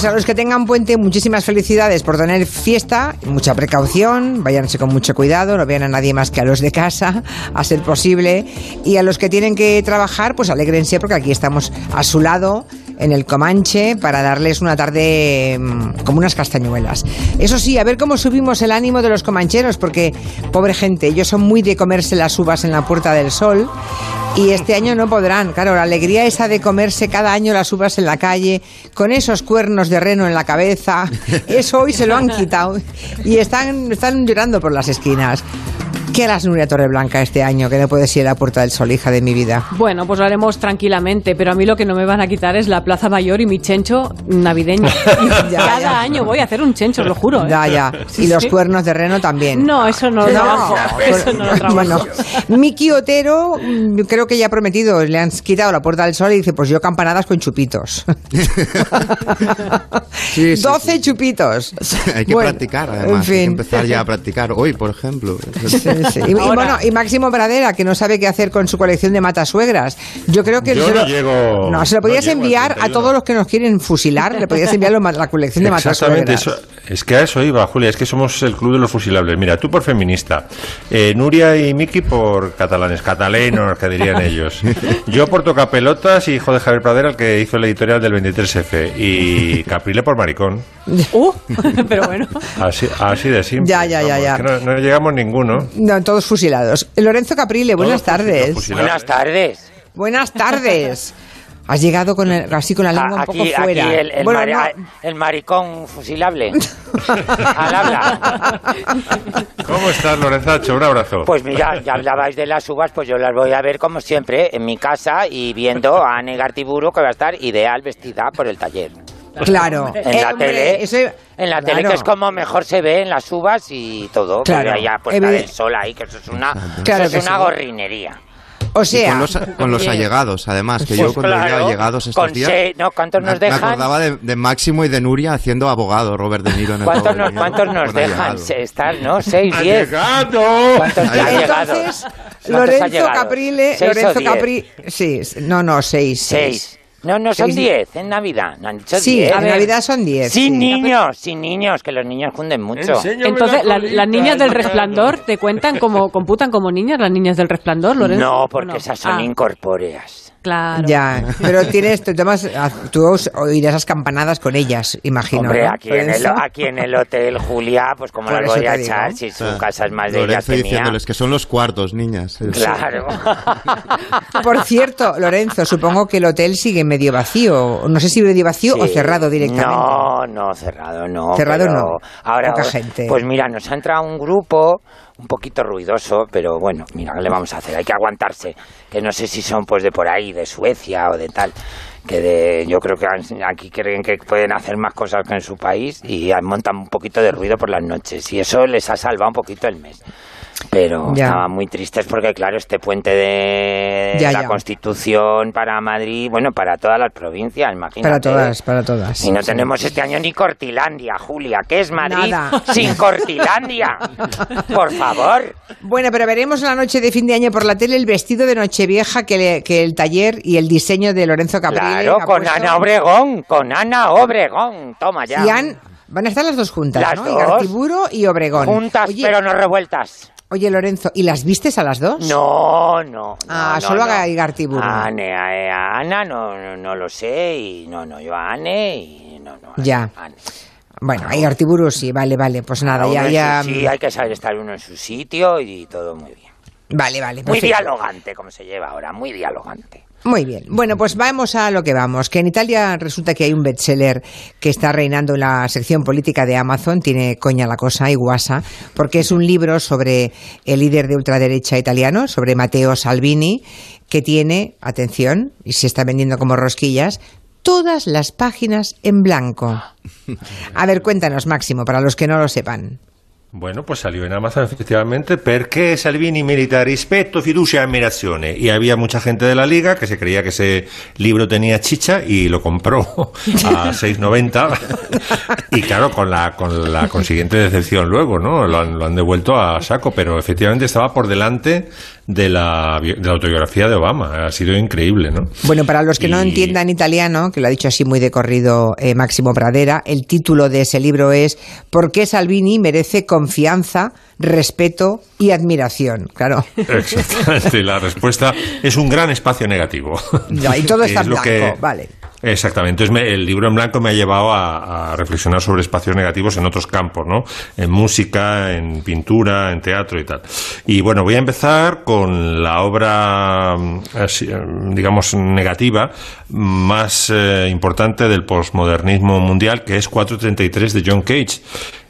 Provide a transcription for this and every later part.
Pues a los que tengan puente, muchísimas felicidades por tener fiesta, mucha precaución, váyanse con mucho cuidado, no vean a nadie más que a los de casa, a ser posible. Y a los que tienen que trabajar, pues alégrense porque aquí estamos a su lado en el Comanche para darles una tarde mm, como unas castañuelas. Eso sí, a ver cómo subimos el ánimo de los comancheros, porque pobre gente, ellos son muy de comerse las uvas en la Puerta del Sol y este año no podrán. Claro, la alegría esa de comerse cada año las uvas en la calle, con esos cuernos de reno en la cabeza, eso hoy se lo han quitado y están, están llorando por las esquinas. ¿Qué harás, Nuria Torreblanca, este año que no puedes ir a la Puerta del Sol, hija de mi vida? Bueno, pues lo haremos tranquilamente, pero a mí lo que no me van a quitar es la Plaza Mayor y mi chencho navideño. Ya, cada ya. año voy a hacer un chencho, lo juro. ¿eh? Ya, ya. Sí, y los cuernos de reno también. No, eso no lo trabajo. Eso no lo trabajo. Bueno, Miki Otero, mm, yo creo que ya ha prometido, le han quitado la puerta del sol y dice, pues yo campanadas con chupitos. Sí, sí, 12 sí. chupitos. Hay que Bueno, practicar, además. En Hay que empezar ya a practicar hoy, por ejemplo. Sí. Y, bueno, y Máximo Pradera, que no sabe qué hacer con su colección de matasuegras. Yo creo que Yo se no lo, llego- no, se lo podías enviar a 31. todos los que nos quieren fusilar, le podías enviar lo la colección de Exactamente, matasuegras. eso, es que a eso iba, Julia, es que somos el club de los fusilables. Mira, tú por feminista, eh, Nuria y Miki por catalanes, catalenos, que dirían ellos. Yo por tocapelotas y hijo de Javier Pradera, el que hizo el editorial del 23F. Y Caprile por maricón. Uh, pero bueno. Así, así de simple. Ya, ya, ya, no llegamos ninguno. No, todos fusilados. Lorenzo Caprile, buenas Todos tardes. fusilados. Buenas tardes. Buenas tardes. Has llegado con el- así con la lengua un A- poco fuera. aquí el, el Bueno, mari- no. el maricón fusilable. Al habla. ¿Cómo estás, Lorenzacho? Un abrazo. Pues mira, ya hablabais de las uvas, pues yo las voy a ver como siempre en mi casa y viendo a Ane Gartiburu que va a estar ideal vestida por el taller. Claro. En Eh, la hombre, tele, eso- en la tele claro. que es como mejor se ve en las uvas y todo. Claro. Claro. Ya puesta Evide- del sol ahí, que eso es una, Claro eso que es una sí. gorrinería. O Y sea, con los, con los allegados, además, que Pues yo cuando claro, allegados estos con días... seis- no, ¿cuántos nos me- dejan? Me acordaba de, de Máximo y de Nuria haciendo abogado, Robert De Niro en el ¿Cuántos nos, cuántos nos dejan allegados. estar, no? ¿Seis, ¡Ha diez? ¿Cuántos entonces, ¿Cuántos ha Lorenzo? Caprile, ¿Seis Lorenzo diez? Capri, sí, no, no, seis, Seis. No, no, son Seis. diez en Navidad. No han dicho Sí, diez. en Navidad son diez. Sin sí. niños, sin niños, que los niños junden mucho. Enséñame Entonces, la las niñas del resplandor te cuentan como, computan como niñas, las niñas del resplandor, Lorenzo. No, ¿O porque esas son Ah, incorpóreas. Claro. Ya, pero tienes, te tomas, tú oirás esas campanadas con ellas, imagino. Hombre, ¿no? aquí en, el, aquí en el hotel Julia, pues como las eso voy a echar si su Ah, casa es más de ellas mía. diciéndoles que son los cuartos, niñas. Claro. Por cierto, Lorenzo, supongo que el hotel sigue medio vacío. No sé si medio vacío o cerrado directamente. No, no, cerrado no. Cerrado no. Ahora, Poca gente. Pues mira, nos ha entrado un grupo un poquito ruidoso, pero bueno, mira, ¿qué le vamos a hacer? Hay que aguantarse. Que no sé si son pues de por ahí, de Suecia o de tal. Que de, yo creo que aquí creen que pueden hacer más cosas que en su país y montan un poquito de ruido por las noches. Y eso les ha salvado un poquito el mes. Pero Ya. estaban muy tristes porque, claro, este puente de Ya, la ya. Constitución para Madrid, bueno, para todas las provincias, imagínate. Para todas, para todas. Y no tenemos este año ni Cortilandia, Julia. ¿Qué es Madrid Nada. sin Cortilandia? Por favor. Bueno, pero veremos la noche de fin de año por la tele el vestido de Nochevieja que, le- que el taller y el diseño de Lorenzo Caprile Claro, con puesto. Ana Obregón, con Ana Obregón. Toma ya. Y han- van a estar las dos juntas, Las ¿no? dos. Igartiburu y Obregón. Juntas, oye, pero no revueltas. Oye, Lorenzo, ¿y las vistes a las dos? No, no. Ah, no, solo no. a Igartiburu. A, Ane- a- a Ana no, no, no lo sé y no, no, yo a Ane y no, no. a- Ya. Ane. Bueno, a Igartiburu sí, vale, vale, pues nada, ya, ya. Sí, hay que saber estar uno en su sitio y todo muy bien. Vale, vale. Muy dialogante, como se lleva ahora, muy dialogante. Muy bien. Bueno, pues vamos a lo que vamos. Que en Italia resulta que hay un bestseller que está reinando en la sección política de Amazon. Tiene coña la cosa y guasa, porque es un libro sobre el líder de ultraderecha italiano, sobre Matteo Salvini, que tiene, atención, y se está vendiendo como rosquillas, todas las páginas en blanco. A ver, cuéntanos, Máximo, para los que no lo sepan. Bueno, pues salió en Amazon efectivamente perché Salvini merita rispetto, fiducia e ammirazione. Y había mucha gente de la liga que se creía que ese libro tenía chicha y lo compró a 6.90 y claro, con la, con la consiguiente decepción luego, ¿no? Lo han, lo han devuelto a saco, pero efectivamente estaba por delante de la, de la autobiografía de Obama. Ha sido increíble, ¿no? Bueno, para los que no entiendan italiano, que lo ha dicho así muy de corrido eh, Máximo Pradera, el título de ese libro es ¿Por qué Salvini merece confianza, respeto y admiración? Claro. Exactamente, la respuesta es un gran espacio negativo. Ya, y todo está es blanco, que- vale. Exactamente. Entonces, el libro en blanco me ha llevado a, reflexionar sobre espacios negativos en otros campos, ¿no? En música, en pintura, en teatro y tal. Y bueno, voy a empezar con la obra, mm, eh, digamos, negativa más eh, importante del posmodernismo mundial, que es 433 de John Cage.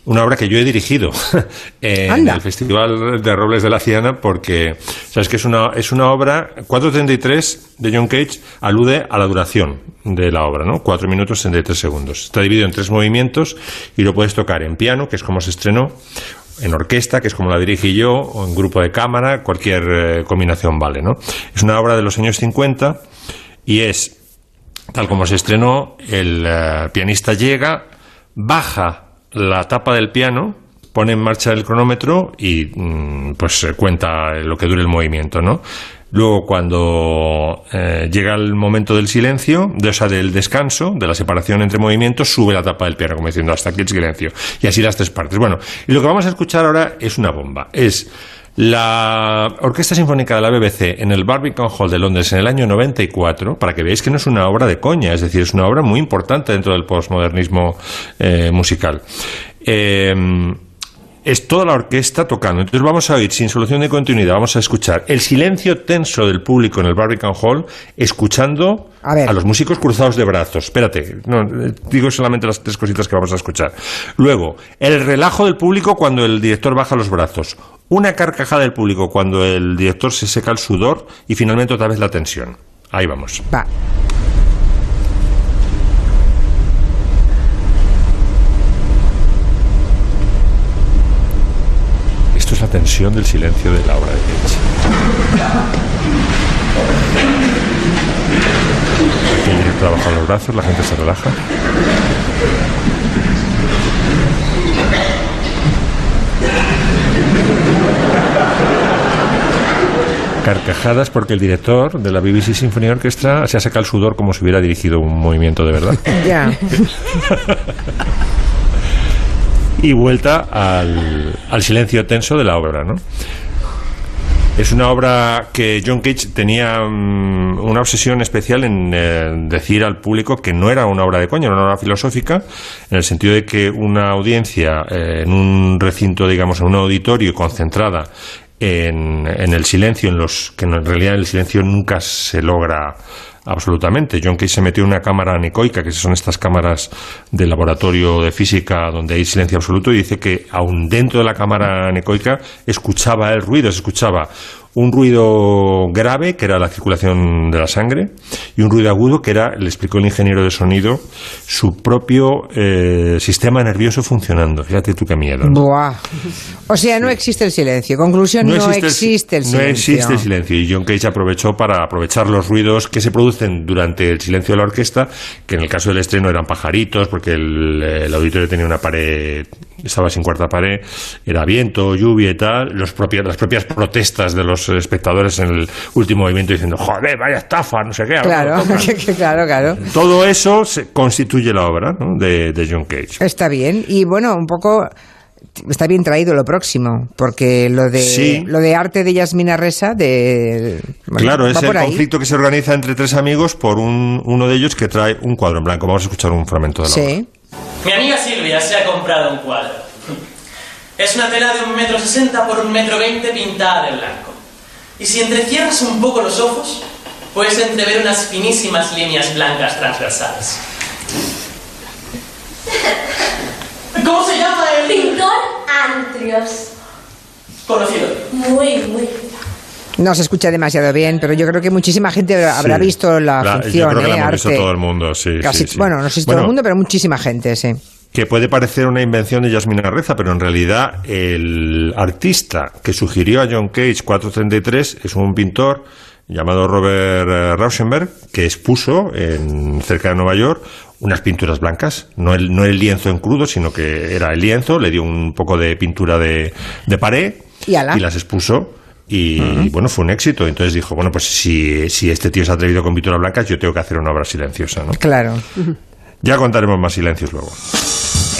Una obra que yo he dirigido en Anda. el Festival de Robles de la Ciana porque, ¿sabes que es una, es una obra, 4.33 de John Cage alude a la duración de la obra, ¿no? 4 minutos 33 segundos. Está dividido en tres movimientos y lo puedes tocar en piano, que es como se estrenó, en orquesta, que es como la dirigí yo, o en grupo de cámara, cualquier eh, combinación vale, ¿no? Es una obra de los años 50 y es, tal como se estrenó, el eh, pianista llega, baja la tapa del piano, pone en marcha el cronómetro y mm, pues eh, cuenta lo que dure el movimiento, ¿no? Luego, cuando eh, llega el momento del silencio, de, o sea, del descanso, de la separación entre movimientos, sube la tapa del piano, como diciendo, hasta aquí el silencio. Y así las tres partes. Bueno, y lo que vamos a escuchar ahora es una bomba. Es la Orquesta Sinfónica de la BBC en el Barbican Hall de Londres en el año 94, para que veáis que no es una obra de coña, es decir, es una obra muy importante dentro del postmodernismo eh, musical. Eh, es toda la orquesta tocando. Entonces vamos a oír, sin solución de continuidad, vamos a escuchar el silencio tenso del público en el Barbican Hall, escuchando A ver. los músicos cruzados de brazos. Espérate, no, eh, digo solamente las tres cositas que vamos a escuchar. Luego, el relajo del público cuando el director baja los brazos. Una carcajada del público cuando el director se seca el sudor y finalmente otra vez la tensión. Ahí vamos. Va. Esto es la tensión del silencio de la obra de. Aquí el director los brazos, la gente se relaja. Carcajadas porque el director de la BBC Symphony Orchestra se ha sacado el sudor como si hubiera dirigido un movimiento de verdad. Ya. y vuelta al, silencio tenso de la obra, ¿no? Es una obra que John Cage tenía mm, una obsesión especial en eh, decir al público que no era una obra de coña, era una obra filosófica, en el sentido de que una audiencia eh, en un recinto, digamos, en un auditorio concentrada en, en el silencio, en los que en realidad el silencio nunca se logra absolutamente. John Cage se metió en una cámara anecoica, que son estas cámaras de laboratorio de física donde hay silencio absoluto, y dice que aún dentro de la cámara anecoica escuchaba el ruido, se escuchaba un ruido grave, que era la circulación de la sangre, y un ruido agudo, que era, le explicó el ingeniero de sonido, su propio eh, sistema nervioso funcionando. Fíjate tú qué miedo. ¿no? Buah. O sea, no existe el silencio. Conclusión, no, existe, el, no silencio. existe el silencio. Y John Cage aprovechó para aprovechar los ruidos que se producen durante el silencio de la orquesta, que en el caso del estreno eran pajaritos, porque el, el auditorio tenía una pared, estaba sin cuarta pared, era viento, lluvia y tal, los propios, las propias protestas de los espectadores en el último movimiento diciendo, joder, vaya estafa, no sé qué. Claro, que- que claro, claro. Todo eso se constituye la obra ¿no? de, de John Cage. Está bien. Y bueno, un poco está bien traído lo próximo, porque lo de Sí. lo de arte de Yasmina Reza, de bueno, Claro, es el ahí. conflicto que se organiza entre tres amigos por un, uno de ellos que trae un cuadro en blanco. Vamos a escuchar un fragmento de la obra. Sí. Mi amiga Silvia se ha comprado un cuadro. Es una tela de un metro sesenta por un metro veinte pintada de blanco. Y si entrecierras un poco los ojos, puedes entrever unas finísimas líneas blancas transversales. ¿Cómo se llama el Pintor Antrios. conocido? Muy, muy. No se escucha demasiado bien, pero yo creo que muchísima gente habrá Sí. visto la, La- función, Yo creo que la ¿eh? hemos visto arte. todo el mundo, sí. Casi, sí, sí. Bueno, no sé si todo Bueno, el mundo, pero muchísima gente, sí. Que puede parecer una invención de Yasmina Reza, pero en realidad el artista que sugirió a John Cage 433 es un pintor llamado Robert eh, Rauschenberg, que expuso en, cerca de Nueva York unas pinturas blancas, no el, no el lienzo en crudo, sino que era el lienzo, le dio un poco de pintura de, de pared Y las expuso Y bueno, fue un éxito. Entonces dijo, bueno, pues si, si este tío se ha atrevido con Pintura Blanca, yo tengo que hacer una obra silenciosa, ¿no? Claro. Ya contaremos más silencios luego.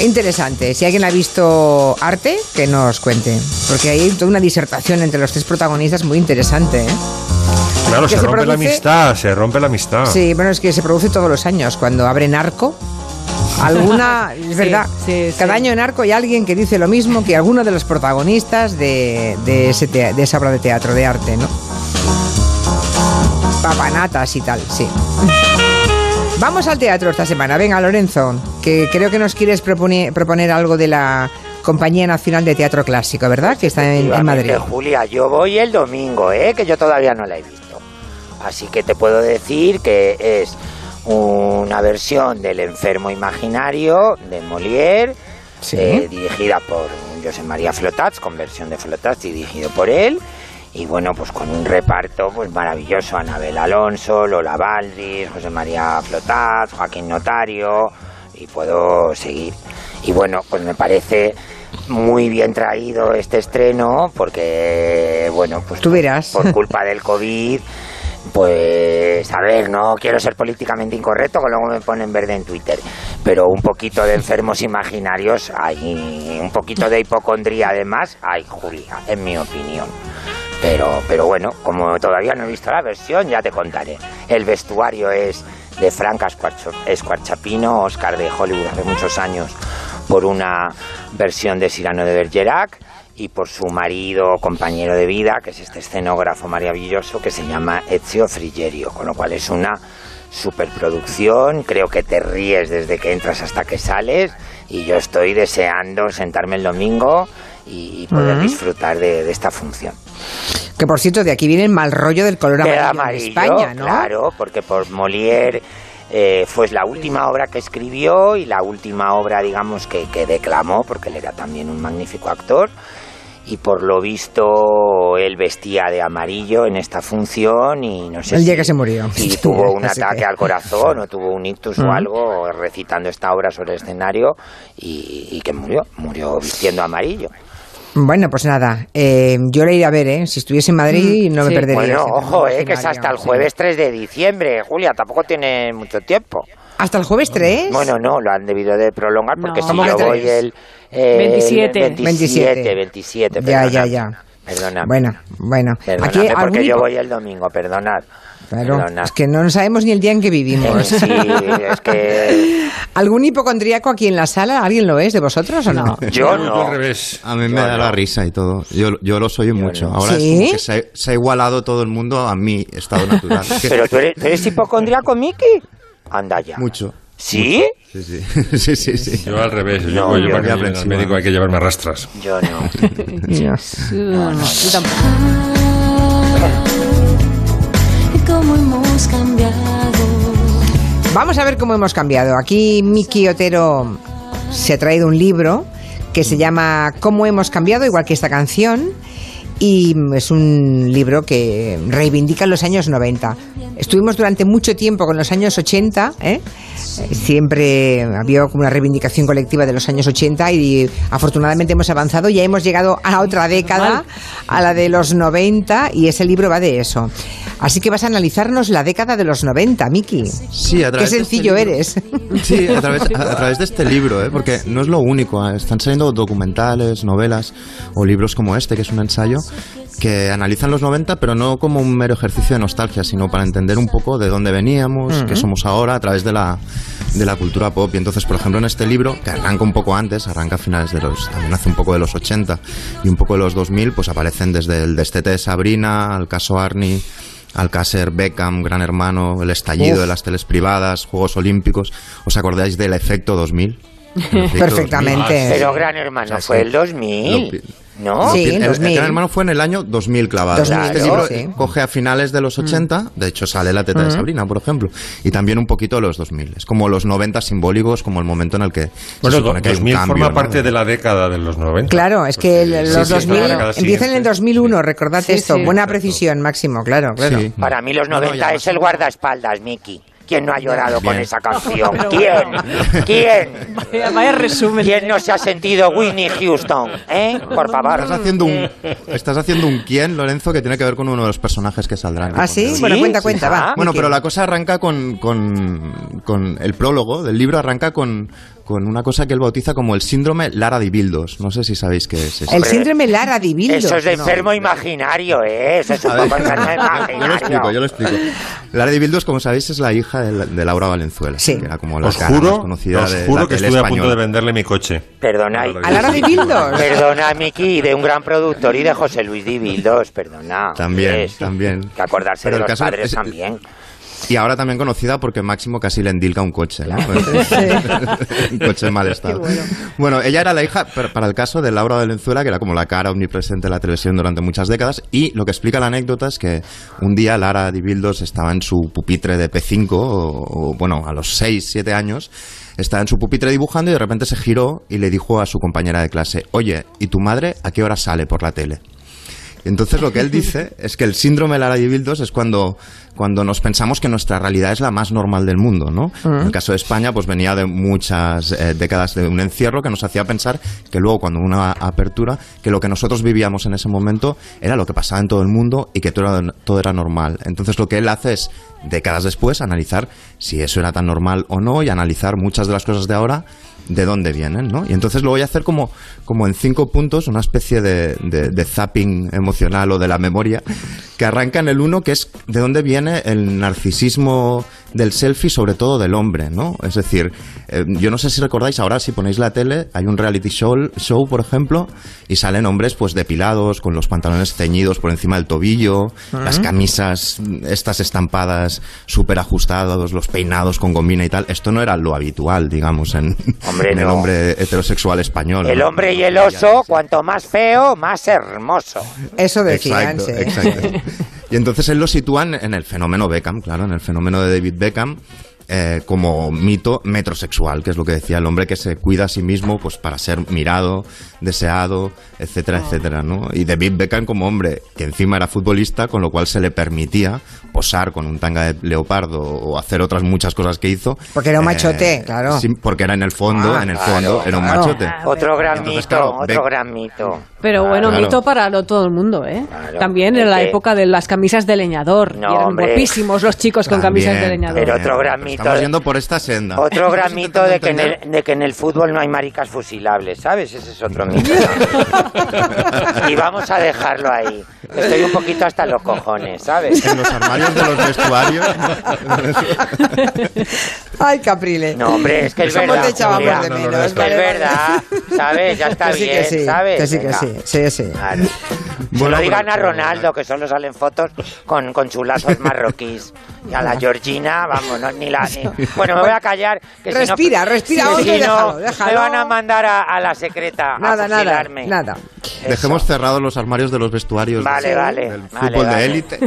Interesante. Si alguien ha visto arte, que nos cuente. Porque hay toda una disertación entre los tres protagonistas muy interesante. ¿eh? Claro, se, se rompe la amistad, se rompe la amistad. Sí, bueno, es que se produce todos los años. Cuando abren arco, alguna. Es verdad. sí, Cada sí. año en arco hay alguien que dice lo mismo que alguno de los protagonistas de, de, ese de esa obra de teatro, de arte, ¿no? Papanatas y tal, sí. Vamos al teatro esta semana. Venga, Lorenzo, que creo que nos quieres proponer, proponer algo de la Compañía Nacional de Teatro Clásico, ¿verdad? Que está en, en Madrid. Julia, yo voy el domingo, ¿eh? que yo todavía no la he visto. Así que te puedo decir que es una versión del enfermo imaginario de Molière, Sí. eh, dirigida por José María Flotats, con versión de Flotats y dirigido por él. Y bueno, pues con un reparto pues maravilloso, Anabel Alonso, Lola Baldris, José María Flotats, Joaquín Notario, y puedo seguir. Y bueno, pues me parece muy bien traído este estreno, porque bueno, pues Tú verás. por culpa del COVID, pues a ver, no quiero ser políticamente incorrecto, que luego me ponen verde en Twitter, pero un poquito de enfermos imaginarios hay, un poquito de hipocondría además hay, Julia, en mi opinión. Pero, pero bueno, como todavía no he visto la versión, ya te contaré. El vestuario es de Franca Escuarchapino, Oscar de Hollywood hace muchos años, por una versión de Cyrano de Bergerac y por su marido, compañero de vida, que es este escenógrafo maravilloso que se llama Ezio Frigerio, con lo cual es una superproducción, creo que te ríes desde que entras hasta que sales y yo estoy deseando sentarme el domingo y, poder Ujú. disfrutar de, de esta función. Que por cierto, de aquí viene el mal rollo del color amarillo, amarillo, en España, ¿no? Claro, porque por Molière eh, fue la última obra que escribió y la última obra, digamos, que, que declamó, porque él era también un magnífico actor. Y por lo visto, él vestía de amarillo en esta función y no sé El si- día que se murió. Y tuvo un Así ataque que- al corazón o tuvo un ictus o Ujú. algo recitando esta obra sobre el escenario y, y que murió, murió vistiendo amarillo. Bueno, pues nada, eh, yo la iré a ver, ¿eh? Si estuviese en Madrid no me perdería. Bueno, ojo, eh, que es hasta el sí. jueves 3 de diciembre, Julia, tampoco tiene mucho tiempo. ¿Hasta el jueves 3? Bueno, no, lo han debido de prolongar porque No. si ¿Cómo yo voy el, eh, 27. 27, 27, Ya, ya, perdonad. ya. Perdonad. Bueno, bueno. Perdonadme Aquí porque algún yo voy el domingo, perdonad. Claro, Perdonad. es que no sabemos ni el día en que Eh, vivimos. sí, es que ¿Algún hipocondríaco aquí en la sala? ¿Alguien lo es de vosotros o no? yo Yo no. al revés. A mí me Yo da no. la risa y todo. Yo, yo lo soy mucho. no. Ahora ¿Sí? es como que se, se ha igualado todo el mundo a mi estado natural. Pero tú eres, ¿tú eres hipocondríaco, Miki. Anda ya. Mucho. ¿Sí? Sí, sí. sí, sí, sí. Yo al revés. Yo, No, yo yo para que ya me lleven al médico hay que llevarme rastras. Yo no. No, no, yo tampoco. Hemos cambiado. Vamos a ver cómo hemos cambiado. Aquí Miki Otero se ha traído un libro que se llama Cómo hemos cambiado, igual que esta canción. Y es un libro que reivindica los años 90. Estuvimos durante mucho tiempo con los años 80, ¿eh? Eh, siempre había como una reivindicación colectiva de los años 80 y afortunadamente hemos avanzado, ya hemos llegado a otra década, a la de los 90 y ese libro va de eso. Así que vas a analizarnos la década de los 90, Miki. Sí, a Qué través de sencillo este libro- eres. Sí, a través, a, a través de este libro, ¿eh? porque no es lo único. ¿eh? Están saliendo documentales, novelas o libros como este, que es un ensayo, que analizan los 90, pero no como un mero ejercicio de nostalgia, sino para entender un poco de dónde veníamos, qué somos ahora, a través de la, de la cultura pop. Y entonces, por ejemplo, en este libro, que arranca un poco antes, arranca a finales de los, también hace un poco de los 80 y un poco de los 2000, pues aparecen desde el destete de Sabrina, al caso Arnie, Alcácer, Beckham, Gran Hermano, el estallido Uf. de las teles privadas, Juegos Olímpicos. ¿Os acordáis del efecto 2000? El efecto Perfectamente. Pero Gran Hermano O sea, fue el 2000, Lo ¿no? Sí, El, el 2000. Gran Hermano fue en el año 2000 clavado. 2000, este libro sí. coge a finales de los 80, de hecho sale la teta de Sabrina, por ejemplo, y también un poquito de los 2000. Es como los 90 simbólicos, como el momento en el que Bueno, se supone que hay un 2000 cambio. forma ¿no? parte de la década de los 90. Claro, es que el- Sí, los sí, 2000 la década empiezan en el siguiente. 2001, recordad Sí, esto, sí. buena Exacto. precisión, Máximo, claro, claro. Sí. Para mí los No, no, 90 ya es el guardaespaldas, Miki. ¿Quién no ha llorado con esa canción? ¿Quién? ¿Quién? Vaya, vaya resumen. ¿Quién no se ha sentido Whitney Houston? ¿Eh? Por Estás favor. haciendo un estás haciendo un quién, Lorenzo, que tiene que ver con uno de los personajes que saldrán. ¿Ah, sí? Bueno, cuenta, Sí. cuenta, va. Bueno, pero la cosa arranca con, con, con el prólogo del libro, arranca con, con una cosa que él bautiza como el síndrome Lara di Bildos. No sé si sabéis qué es eso. El síndrome Lara di Bildos. Eso es de No. enfermo imaginario, ¿eh? Eso es un poco enfermo yo lo imaginario. explico, yo lo explico. Lara di Bildos, como sabéis, es la hija de, de Laura Valenzuela, Sí. que era como la Os cara más juro, conocida os de juro la que estuve a punto de venderle mi coche. Perdona, ¿A Lara di Bildos? Perdona, Miki, de un gran productor y de José Luis Di Bildos, perdona. También, Es- también. Que acordarse Pero de los caso padres es- también. Y ahora también conocida porque Máximo casi le endilga un coche, ¿no? un coche en mal estado. bueno. ella era la hija, para el caso de Laura Valenzuela, que era como la cara omnipresente de la televisión durante muchas décadas, y lo que explica la anécdota es que un día Lara Di Bildos estaba en su pupitre de P5, o, o, bueno, a los 6, 7 años, estaba en su pupitre dibujando y de repente se giró y le dijo a su compañera de clase, oye, ¿y tu madre a qué hora sale por la tele? Y Entonces lo que él dice es que el síndrome de Lara di Bildos es cuando, cuando nos pensamos que nuestra realidad es la más normal del mundo, ¿no? En el caso de España, pues venía de muchas eh, décadas de un encierro que nos hacía pensar que luego cuando hubo una apertura, que lo que nosotros vivíamos en ese momento era lo que pasaba en todo el mundo y que todo era, todo era normal. Entonces lo que él hace es, décadas después, analizar si eso era tan normal o no y analizar muchas de las cosas de ahora de dónde vienen, ¿no? Y entonces lo voy a hacer como, como en cinco puntos, una especie de, de- de zapping emocional o de la memoria, que arranca en el uno, que es de dónde viene el narcisismo del selfie, sobre todo del hombre, ¿no? Es decir, eh, yo no sé si recordáis, ahora si ponéis la tele, hay un reality show, show, por ejemplo, y salen hombres pues depilados, con los pantalones ceñidos por encima del tobillo, las camisas mm, estas estampadas súper ajustados, los peinados con gomina y tal. Esto no era lo habitual, digamos, en, Hombre, en el hombre heterosexual español. El ¿no? hombre y el oso, cuanto más feo, más hermoso. Eso decían, Exacto, sí. exacto. Y entonces él lo sitúan en el fenómeno Beckham, claro, en el fenómeno de David Beckham. Eh, como mito metrosexual, que es lo que decía el hombre que se cuida a sí mismo pues para ser mirado, deseado, etcétera, etcétera, ¿no? Y David Beckham como hombre que encima era futbolista, con lo cual se le permitía posar con un tanga de leopardo o hacer otras muchas cosas que hizo. Eh, Porque era un machote, claro. sí, porque era en el fondo, Ah, en el claro, fondo, era un claro. machote. Otro gran Entonces, mito, claro, otro Beck- gran mito. Pero bueno, Claro. mito para lo- todo el mundo, ¿eh? Claro. También en la época de las camisas de leñador. No, y eran hombre. guapísimos los chicos con También, camisas de leñador. Pero otro gran mito Estamos yendo por esta senda. Otro gran Estamos mito de que, en el, de que en el fútbol no hay maricas fusilables, ¿sabes? Ese es otro mito. y vamos a dejarlo ahí. Estoy un poquito hasta los cojones, ¿sabes? en los armarios de los vestuarios. Ay, Caprile. No, hombre, es que es ¿Cómo verdad. te Julia. de menos? Es que Vale, es vale. verdad, ¿sabes? Ya está Que sí, bien, que sí, ¿sabes? que sí, que sí, sí, sí. Se lo digan a Ronaldo, que solo salen fotos con, con chulazos marroquíes. Y a la Georgina, vamos, no, ni la... Bueno, me voy a callar. Que si no- Respira, respira, si no, déjalo, déjalo. Me van a mandar a, a la secreta Nada, a nada, nada. Eso. Dejemos cerrados los armarios de los vestuarios Vale, del, vale, del fútbol vale. de élite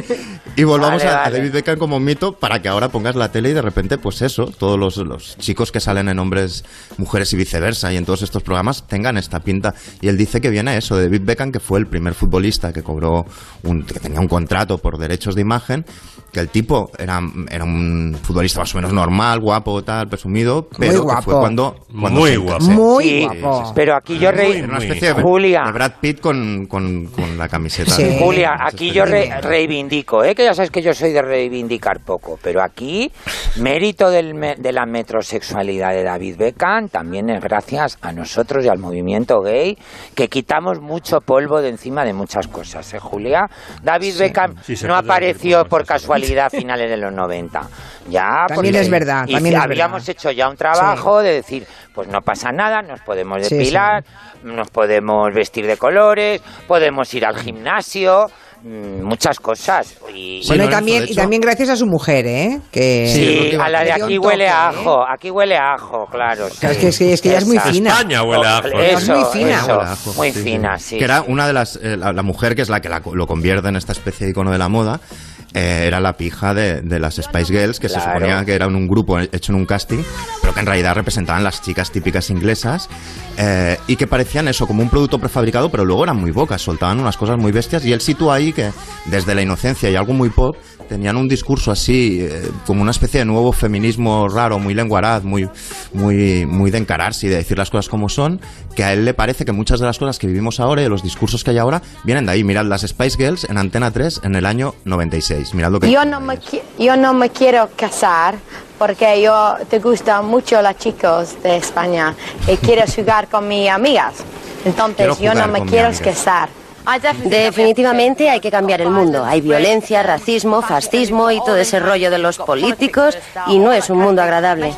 y volvamos Vale, a, a. David Beckham como mito para que ahora pongas la tele y de repente, pues eso, todos los, los chicos que salen en hombres, mujeres y viceversa y en todos estos programas tengan esta pinta. Y él dice que viene eso, de David Beckham, que fue el primer futbolista que cobró, un, que tenía un contrato por derechos de imagen, que el tipo era, era un futbolista más o menos normal, guapo, tal, presumido, pero guapo. fue cuando... cuando Muy se- guapo. Muy Sí, guapo. Pero aquí yo re- Era una Muy. especie de, Julia. de Brad Pitt con, con, con la camiseta. Sí. de- Julia, aquí yo re- reivindico, ¿eh? que ya sabes que yo soy de reivindicar poco, pero aquí mérito del me- de la metrosexualidad de David Beckham también es gracias a nosotros y al movimiento gay, que quitamos mucho polvo de encima de muchas cosas, ¿eh, Julia? David Beckham Sí, no apareció por casualidad a finales de los 90. Ya, También es verdad, y también es habíamos verdad. hecho ya un trabajo de decir, pues no pasa nada, nos podemos Sí, depilar, nos podemos vestir de colores, podemos ir al gimnasio, mm, muchas cosas. Y, Sí, bueno, y Lorenzo, también, y también gracias a su mujer, ¿eh? Que Sí, que a la de aquí huele a ¿eh? ajo, aquí huele a ajo, claro. sí. Es que- es que- es que ella es muy fina. España huele a ajo. Es muy fina. eso, Huele a ajo, muy sí, fina, sí. Que era una de las. eh, la, la mujer que es la que la- lo convierte en esta especie de icono de la moda. Eh, era la pija de, de las Spice Girls, que se suponía que eran un grupo hecho en un casting, pero que en realidad representaban las chicas típicas inglesas eh, y que parecían eso, como un producto prefabricado, pero luego eran muy bocas, soltaban unas cosas muy bestias y él sitúa ahí que desde la inocencia y algo muy pop tenían un discurso así, eh, como una especie de nuevo feminismo raro, muy lenguaraz, muy, muy, muy de encararse y de decir las cosas como son, que a él le parece que muchas de las cosas que vivimos ahora y de los discursos que hay ahora vienen de ahí. Mirad las Spice Girls en Antena 3 en el año 96. Mirad lo que... Yo no me, yo no me quiero casar porque yo te gustan mucho los chicos de España y quiero jugar con mis amigas. Entonces yo no me quiero casar. Definitivamente hay que cambiar el mundo. Hay violencia, racismo, fascismo y todo ese rollo de los políticos y no es un mundo agradable.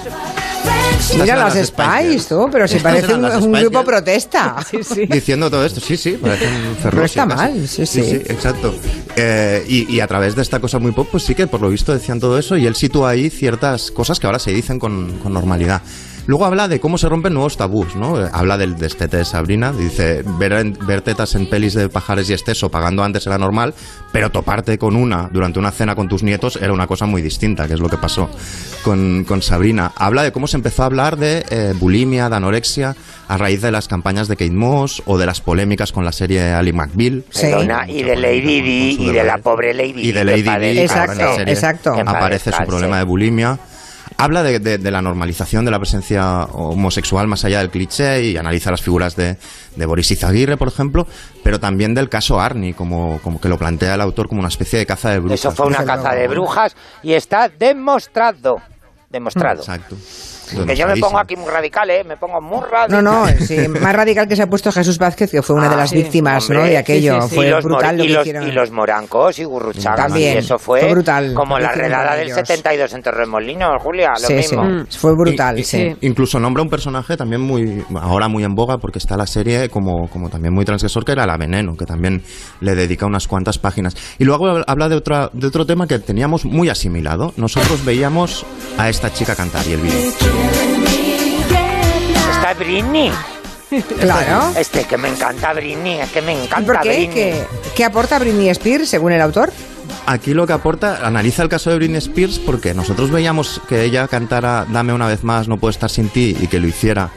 Mira las las Spice, tú, pero si parece un, un grupo protesta. Diciendo todo esto, sí, sí, parece un ferrocio No está casi. mal, sí, sí. exacto. Eh, y, y a través de esta cosa muy pop, pues sí que por lo visto decían todo eso y él sitúa ahí ciertas cosas que ahora se dicen con, con normalidad. Luego habla de cómo se rompen nuevos tabús, ¿no? Eh, Habla del destete de Sabrina, dice, ver, ver tetas en pelis de pajares y esteso pagando antes era normal, pero toparte con una durante una cena con tus nietos era una cosa muy distinta, que es lo que pasó con, con Sabrina. Habla de cómo se empezó a hablar de eh, bulimia, de anorexia, a raíz de las campañas de Kate Moss o de las polémicas con la serie Ali McBeal. Perdona, y de Lady Di y de la pobre Lady Y de Lady serie exacto. Aparece su problema sí. de bulimia. Habla de, de- de la normalización de la presencia homosexual más allá del cliché y analiza las figuras de, de Boris Izaguirre, por ejemplo, pero también del caso Arni, como, como que lo plantea el autor como una especie de caza de brujas. Eso fue una caza de brujas y está demostrado. Demostrado. Exacto. Que yo me pongo aquí muy radical, ¿eh? Me pongo muy radical. No, no, sí, más radical que se ha puesto Jesús Vázquez, que fue una de Ah, las sí, víctimas ¿no? de aquello. Sí, sí, sí. Fue y los, brutal lo y que los- hicieron. y los morancos y Gurruchaga. También, Y eso fue, fue brutal como la redada del ellos. 72 en Torremolinos, Julia, lo Sí, mismo. sí, fue brutal, Y- y- sí. Incluso nombra un personaje también muy, ahora muy en boga, porque está la serie como, como también muy transgresor, que era La Veneno, que también le dedica unas cuantas páginas. Y luego habla de, otra, de otro tema que teníamos muy asimilado. Nosotros veíamos a esta chica cantar y el vídeo. Está Britney. Claro. Este que me encanta Britney, es que me ¿Y encanta por qué? Britney. ¿Qué, qué aporta Britney Spears, según el autor? Aquí lo que aporta, analiza el caso de Britney Spears porque nosotros veíamos que ella cantara Dame una vez más, no puedo estar sin ti y que lo hiciera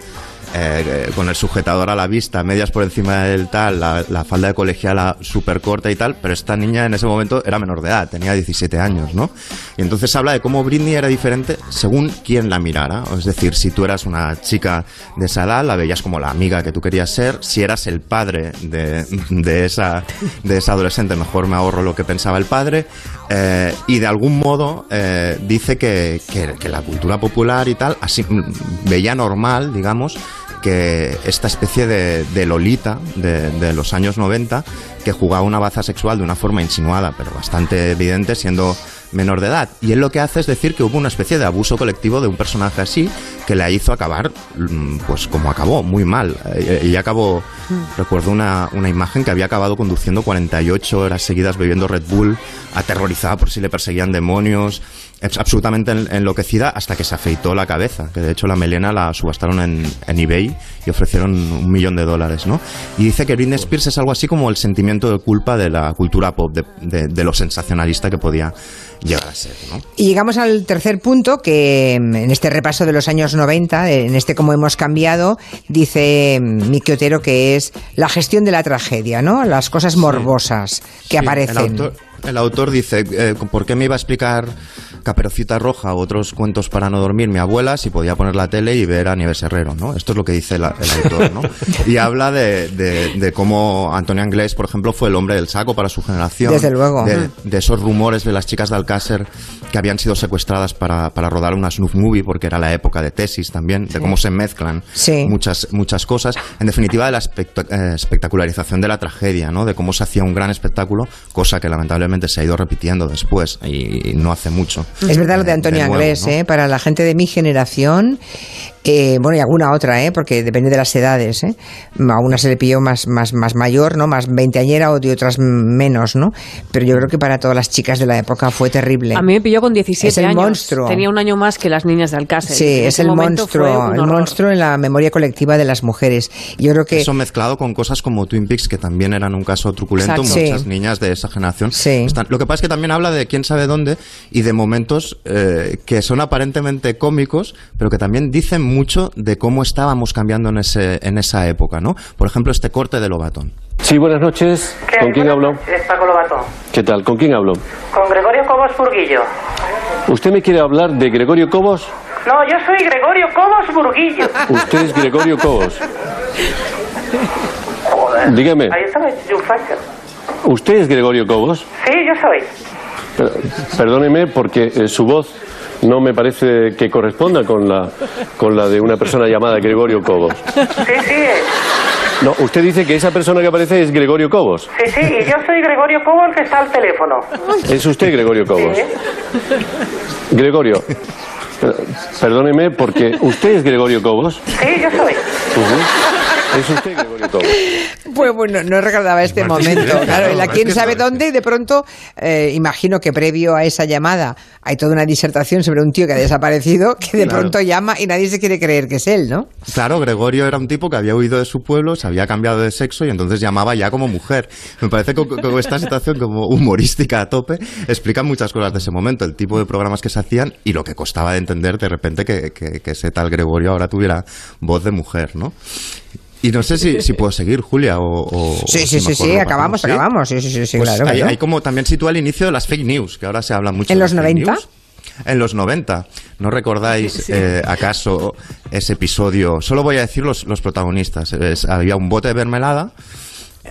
eh, con el sujetador a la vista, medias por encima del tal, la, falda de colegiala súper corta y tal, pero esta niña en ese momento era menor de edad, tenía 17 años, ¿no? Y entonces habla de cómo Britney era diferente según quien la mirara, es decir, si tú eras una chica de esa edad, la veías como la amiga que tú querías ser, si eras el padre de, de esa, de esa adolescente, mejor me ahorro lo que pensaba el padre, eh, y de algún modo eh, dice que, que- que la cultura popular y tal así mm, veía normal, digamos, que esta especie de, Lolita de, los años 90 que jugaba una baza sexual de una forma insinuada, pero bastante evidente, siendo menor de edad. Y él lo que hace es decir que hubo una especie de abuso colectivo de un personaje así que la hizo acabar, mm, pues como acabó, muy mal. Eh, Y acabó, recuerdo una, una imagen que había acabado conduciendo 48 horas seguidas bebiendo Red Bull, aterrorizada por si le perseguían demonios, absolutamente en- enloquecida hasta que se afeitó la cabeza, que de hecho la melena la subastaron en, en eBay y ofrecieron un millón de dólares, ¿no? Y dice que Britney Spears es algo así como el sentimiento de culpa de la cultura pop, de, de- de lo sensacionalista que podía llegar a ser, ¿no? Y llegamos al tercer punto, que mm, en este repaso de los años 90, en este cómo hemos cambiado, dice mm, Miki Otero que es la gestión de la tragedia, ¿no? Las cosas morbosas que Sí, aparecen. El autor, el autor dice, eh, ¿por qué me iba a explicar Caperucita Roja o otros cuentos para no dormir mi abuela si podía poner la tele y ver a Nieves Herrero, ¿no? Esto es lo que dice la- el autor, ¿no? Y habla de, de- de cómo Antonio Anglés, por ejemplo, fue el hombre del saco para su generación. Desde luego. De, de esos rumores de las chicas de Alcácer que habían sido secuestradas para, para rodar una snuff movie porque era la época de tesis también, de cómo se mezclan Sí. muchas, muchas cosas. En definitiva, de la eh, espectacularización de la tragedia, ¿no? De cómo se hacía un gran espectáculo, cosa que lamentablemente se ha ido repitiendo después y, y no hace mucho. Es verdad lo de Eh, Antonio nuevo, Anglés, ¿no? ¿eh? para la gente de mi generación Eh, bueno, y alguna otra, ¿eh? porque depende de las edades. ¿eh? A una se le pilló más, más, más mayor, ¿no? más veinteañera o de otras menos, ¿no? Pero yo creo que para todas las chicas de la época fue terrible. A mí me pilló con 17 Es el años. monstruo. Tenía un año más que las niñas de Alcácer. Sí, es el monstruo, el monstruo en la memoria colectiva de las mujeres. Yo creo que Eso mezclado con cosas como Twin Peaks, que también eran un caso truculento, Exacto. muchas Sí. niñas de esa generación. Sí. están- lo que pasa es que también habla de quién sabe dónde y de momentos eh, que son aparentemente cómicos, pero que también dicen mucho de cómo estábamos cambiando en, ese, en esa época, ¿no? Por ejemplo, este corte de Lobatón. Sí, buenas noches. ¿Con quién hablo? Es Paco Lobato. ¿Qué tal? ¿Con quién hablo? Con Gregorio Cobos Burguillo. ¿Usted me quiere hablar de Gregorio Cobos? No, yo soy Gregorio Cobos Burguillo. Usted es Gregorio Cobos. Dígame, Ahí facho. ¿usted es Gregorio Cobos? Sí, yo soy. Per- Perdóneme porque eh, su voz no me parece que corresponda con la, con la de una persona llamada Gregorio Cobos. Sí, sí, eh. No, usted dice que esa persona que aparece es Gregorio Cobos. sí, sí, y yo soy Gregorio Cobos que está al teléfono. ¿Es usted Gregorio Cobos? Sí. Gregorio, perdóneme porque usted es Gregorio Cobos. Sí, yo soy. Ujú. Es usted Gregorio Cobos. Pues bueno, no recordaba este momento. Claro, y la Es quién que sabe dónde, y de pronto, eh, imagino que previo a esa llamada hay toda una disertación sobre un tío que ha desaparecido, que de Claro. pronto llama y nadie se quiere creer que es él, ¿no? Claro, Gregorio era un tipo que había huido de su pueblo, se había cambiado de sexo y entonces llamaba ya como mujer. Me parece que con, con esta situación como humorística a tope explica muchas cosas de ese momento, el tipo de programas que se hacían y lo que costaba de entender de repente que, que- que ese tal Gregorio ahora tuviera voz de mujer, ¿no? Y no sé si, si puedo seguir, Julia, o... o- Sí, o sí, si sí, sí, acabamos, pasamos. acabamos. Sí, sí, sí, sí, Pues claro. hay, claro. hay como también sitúa el inicio de las fake news, que ahora se habla mucho ¿En de los las fake 90? news. En los 90. ¿No recordáis eh, acaso ese episodio? Solo voy a decir los, los protagonistas. Es- había un bote de mermelada,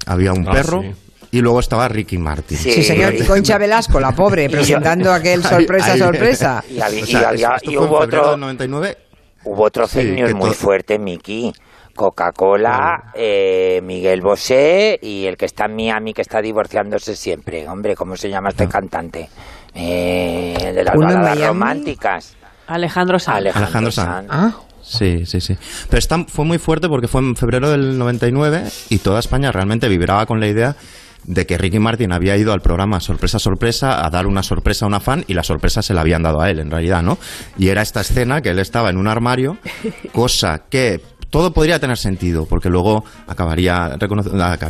había un Ah, perro sí. Y luego estaba Ricky Martin. Sí, señor. Y Concha Velasco, la pobre, presentando aquel sorpresa, Ahí- ahí- sorpresa. Y, había- O y sea, había- esto y fue en hubo febrero otro, del 99. hubo otro Sí, muy fuerte, Miki. Coca-Cola, eh, Miguel Bosé y el que está en Miami que está divorciándose siempre. Hombre, ¿cómo se llama este cantante? Eh, el de las baladas románticas. Alejandro Sanz. Alejandro, Alejandro Sanz. Sanz. Ah, Sí, sí, sí. Pero esta fue muy fuerte porque fue en febrero del 99 y toda España realmente vibraba con la idea de que Ricky Martin había ido al programa Sorpresa Sorpresa a dar una sorpresa a una fan y la sorpresa se la habían dado a él, en realidad, ¿no? Y era esta escena que él estaba en un armario, cosa que todo podría tener sentido, porque luego acabaría,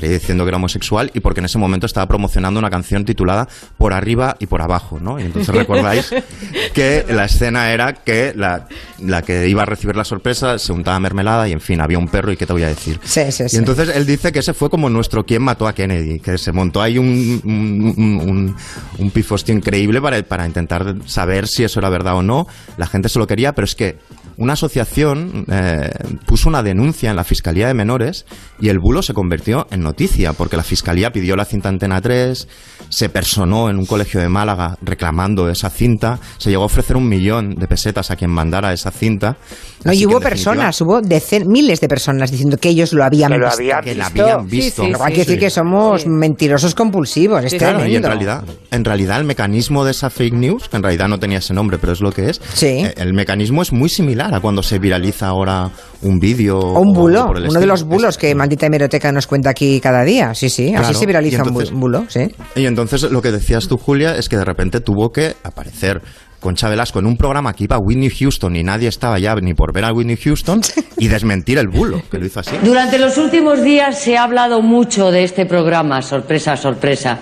diciendo que era homosexual y porque en ese momento estaba promocionando una canción titulada Por arriba y por abajo, ¿no? Y entonces recordáis que la escena era que la, la que iba a recibir la sorpresa se untaba mermelada y en fin, había un perro y qué te voy a decir. sí, sí, sí. Y entonces él dice que ese fue como nuestro quien mató a Kennedy, que se montó ahí un, un, un, un- un pifostio increíble para, para intentar saber si eso era verdad o no. La gente se lo quería, pero es que una asociación eh, puso una denuncia en la Fiscalía de Menores y el bulo se convirtió en noticia, porque la Fiscalía pidió la cinta Antena 3, se personó en un colegio de Málaga reclamando esa cinta, se llegó a ofrecer un millón de pesetas a quien mandara esa cinta. No, y que, hubo personas, hubo decen- miles de personas diciendo que ellos lo habían Que lo visto. habían que la visto. habían visto. Sí, sí, quiere decir sí. que somos mentirosos compulsivos. Es Sí, Claro, y en realidad, en realidad el mecanismo de esa fake news, que en realidad no tenía ese nombre, pero es lo que es, Sí. eh, el mecanismo es muy similar a cuando se viraliza ahora un vídeo. O un bulo, por el uno de los bulos que Maldita Hemeroteca nos cuenta aquí cada día. Sí, sí, así se viraliza un bulo, sí. Y entonces lo que decías tú, Julia, es que de repente tuvo que aparecer Concha Velasco en un programa que iba a Whitney Houston y nadie estaba ya ni por ver a Whitney Houston y desmentir el bulo, que lo hizo así. Durante los últimos días se ha hablado mucho de este programa, sorpresa, sorpresa,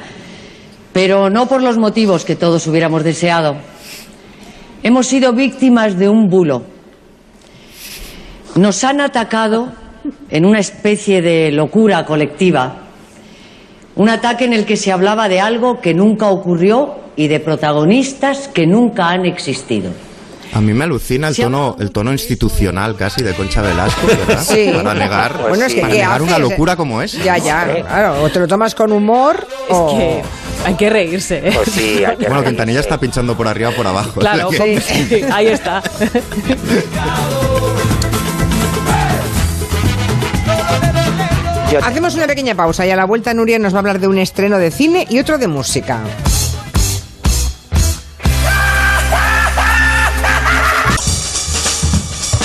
pero no por los motivos que todos hubiéramos deseado. Hemos sido víctimas de un bulo. Nos han atacado en una especie de locura colectiva, un ataque en el que se hablaba de algo que nunca ocurrió y de protagonistas que nunca han existido. A mí me alucina el tono, el tono institucional casi de Concha Velasco, ¿verdad? Sí. Para negar, Pues bueno, es que para ¿qué negar una locura como esa. Ya, ya, claro. O te lo tomas con humor Es o... que hay que reírse. ¿eh? Pues sí, hay que Bueno, reírse. Quintanilla está pinchando por arriba o por abajo. Claro, que- ahí está. Hacemos una pequeña pausa y a la vuelta Nuria nos va a hablar de un estreno de cine y otro de música.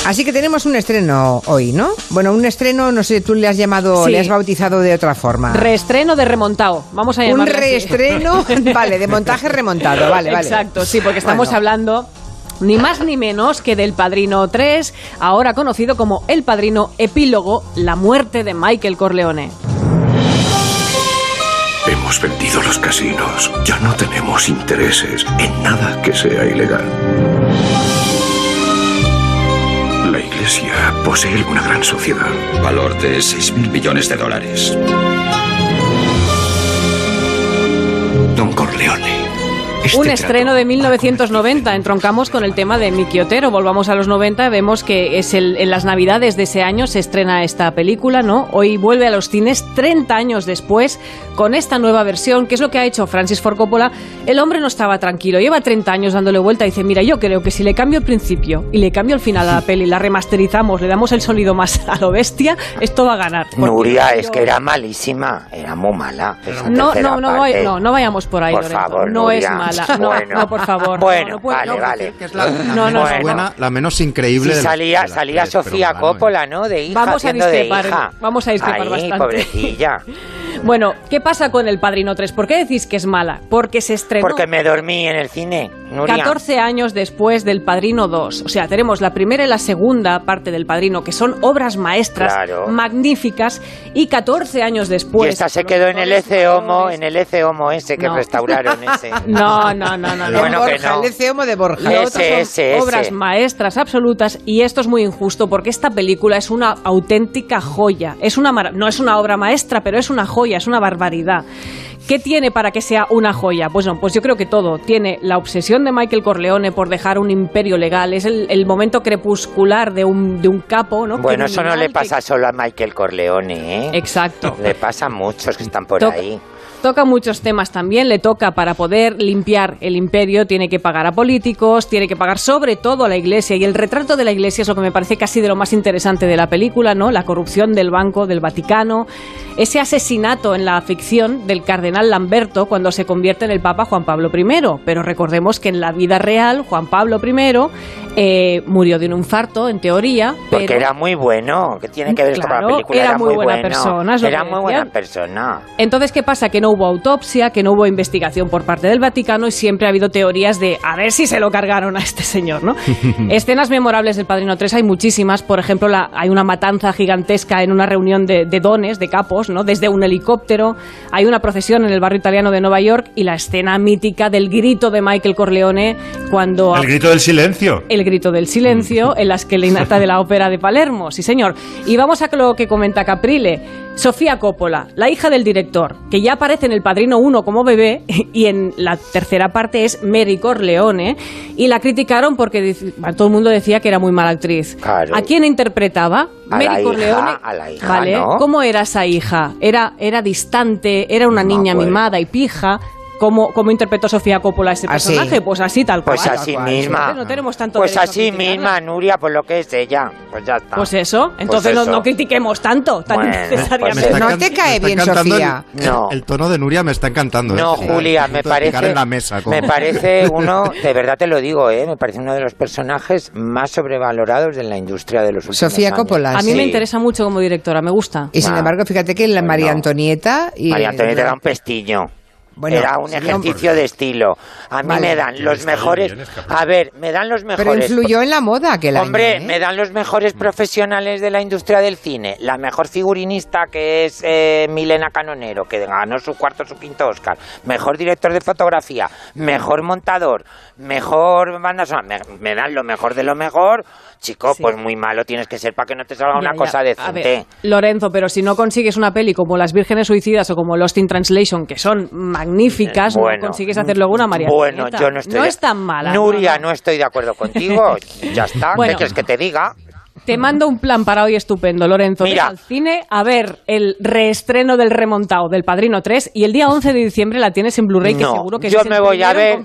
Así que tenemos un estreno hoy, ¿no? Bueno, un estreno, no sé, tú le has llamado, Sí. le has bautizado de otra forma. Reestreno de remontado. Vamos a un llamarlo así. reestreno, vale, de montaje remontado, vale, vale. Exacto, sí, porque estamos Bueno. hablando ni más ni menos que del Padrino 3, ahora conocido como El Padrino Epílogo, la muerte de Michael Corleone. Hemos vendido los casinos. Ya no tenemos intereses en nada que sea ilegal. La iglesia posee una gran sociedad. Valor de 6 mil millones de dólares. Don Corleone. Este Un estreno de 1990. Entroncamos con el tema de Miki Otero. Volvamos a los 90. Vemos que es el- en las navidades de ese año se estrena esta película, ¿no? Hoy vuelve a los cines 30 años después con esta nueva versión. ¿Qué es lo que ha hecho Francis Ford Coppola? El hombre no estaba tranquilo. Lleva 30 años dándole vuelta y dice, mira, yo creo que si le cambio el principio y le cambio el final a la peli, la remasterizamos, le damos el sonido más a lo bestia, esto va a ganar. Nuria, yo- es que era malísima, era muy mala. No, no, no, parte. no, no vayamos por ahí, Por Lorenzo. favor, no es. Mala. No, Bueno. no, por favor. Bueno, no, no puede- vale, no, vale. Que es la, la No, no, menos no. buena, la menos increíble. De las- salía, de las salía tres, pero Sofía bueno, Coppola, ¿no? De hija, Vamos a haciendo de discrepar, hija. vamos a discrepar Ahí, bastante. pobrecilla. Bueno, ¿qué pasa con El Padrino 3? ¿Por qué decís que es mala? Porque se estrenó Porque me dormí en el cine, Nuria. 14 años después del Padrino 2. O sea, tenemos la primera y la segunda parte del Padrino, que son obras maestras Claro. magníficas, y 14 años después... y esta se quedó en el Ece Homo, en el Ece Homo ese que No. restauraron ese. No, no, no, no. no. Bueno, que Borja, no. el EC Homo de Borja. Lo otro son Ese, ese, ese. obras maestras absolutas y esto es muy injusto porque esta película es una auténtica joya. Es una mara- no es una obra maestra, pero es una joya, es una barbaridad. ¿Qué tiene para que sea una joya? Pues no, pues yo creo que todo. Tiene la obsesión de Michael Corleone por dejar un imperio legal. Es el, el momento crepuscular de un, de un capo, ¿no? Bueno, eso no le que- pasa solo a Michael Corleone, ¿eh? Exacto. Le pasa a muchos que están por ahí. Toca muchos temas también, le toca para poder limpiar el imperio, tiene que pagar a políticos, tiene que pagar sobre todo a la iglesia y el retrato de la iglesia es lo que me parece casi de lo más interesante de la película, ¿no? La corrupción del Banco del Vaticano, ese asesinato en la ficción del cardenal Lamberto cuando se convierte en el Papa Juan Pablo I, pero recordemos que en la vida real Juan Pablo I eh, murió de un infarto, en teoría, Porque pero- era muy bueno. ¿Qué tiene que ver esto con la película? era muy buena bueno. persona, es lo Era que muy buena persona. Entonces, ¿qué pasa? Que no hubo autopsia, que no hubo investigación por parte del Vaticano y siempre ha habido teorías de a ver si se lo cargaron a este señor, ¿no? Escenas memorables del Padrino 3 hay muchísimas. Por ejemplo, la- hay una matanza gigantesca en una reunión de, de dones, de capos, ¿no? Desde un helicóptero. Hay una procesión en el barrio italiano de Nueva York y la escena mítica del grito de Michael Corleone cuando... El grito del silencio. El grito del silencio en la esquelinata de la ópera de Palermo, sí señor. Y vamos a lo que comenta Caprile. Sofía Coppola, la hija del director, que ya aparece en El Padrino 1 como bebé y en la tercera parte es Mary Corleone y la criticaron porque todo el mundo decía que era muy mala actriz. Claro. ¿A quién interpretaba? A Mary la hija, Corleone. a la hija, vale. ¿no? ¿Cómo era esa hija? Era, era distante, era una No niña acuerdo. mimada y pija. ¿Cómo, cómo interpretó Sofía Coppola ese Así. personaje? Pues así, tal cual. Pues así cual. misma. No tenemos tanto Pues a así misma, Nuria, por lo que es ella. Pues ya está. Pues eso, entonces no- eso. no, critiquemos tanto, tan Bueno, innecesariamente. pues No te cae bien, Sofía. El, No. el tono de Nuria me está encantando. No, ¿eh? Julia, me parece. en la mesa, Me parece uno, de verdad te lo digo, ¿eh? Me parece uno de los personajes más sobrevalorados de la industria de los últimos Sofía años. Coppola. A mí sí. me interesa mucho como directora, me gusta. Y sin Ah. embargo, fíjate que la María. Antonieta... Y María Antonieta era un pestillo. Bueno, era un ejercicio de estilo. A mí Vale. me dan los mejores. A ver, me dan los Pero mejores. influyó en la moda aquel año, Hombre, ¿eh? me dan los mejores profesionales de la industria del cine. La mejor figurinista que es eh, Milena Canonero, que ganó su cuarto, su quinto Oscar. Mejor director de fotografía. Mejor montador. Mejor banda sonora. Me, me dan lo mejor de lo mejor. Chico, Sí. pues muy malo tienes que ser para que no te salga una Ya, cosa decente. ver, Lorenzo, pero si no consigues una peli como Las Vírgenes Suicidas o como Lost in Translation, que son magníficas, Bueno, no consigues hacer luego una María Bueno, Antonieta. yo no estoy. No es tan mala. Nuria, no, no, estoy de acuerdo contigo. ya está. Bueno. ¿Qué quieres que te diga? Te mando un plan para hoy estupendo, Lorenzo. Mira. al cine a ver el reestreno del remontado del Padrino 3 y el día 11 de diciembre la tienes en Blu-ray que seguro que yo me voy a ver,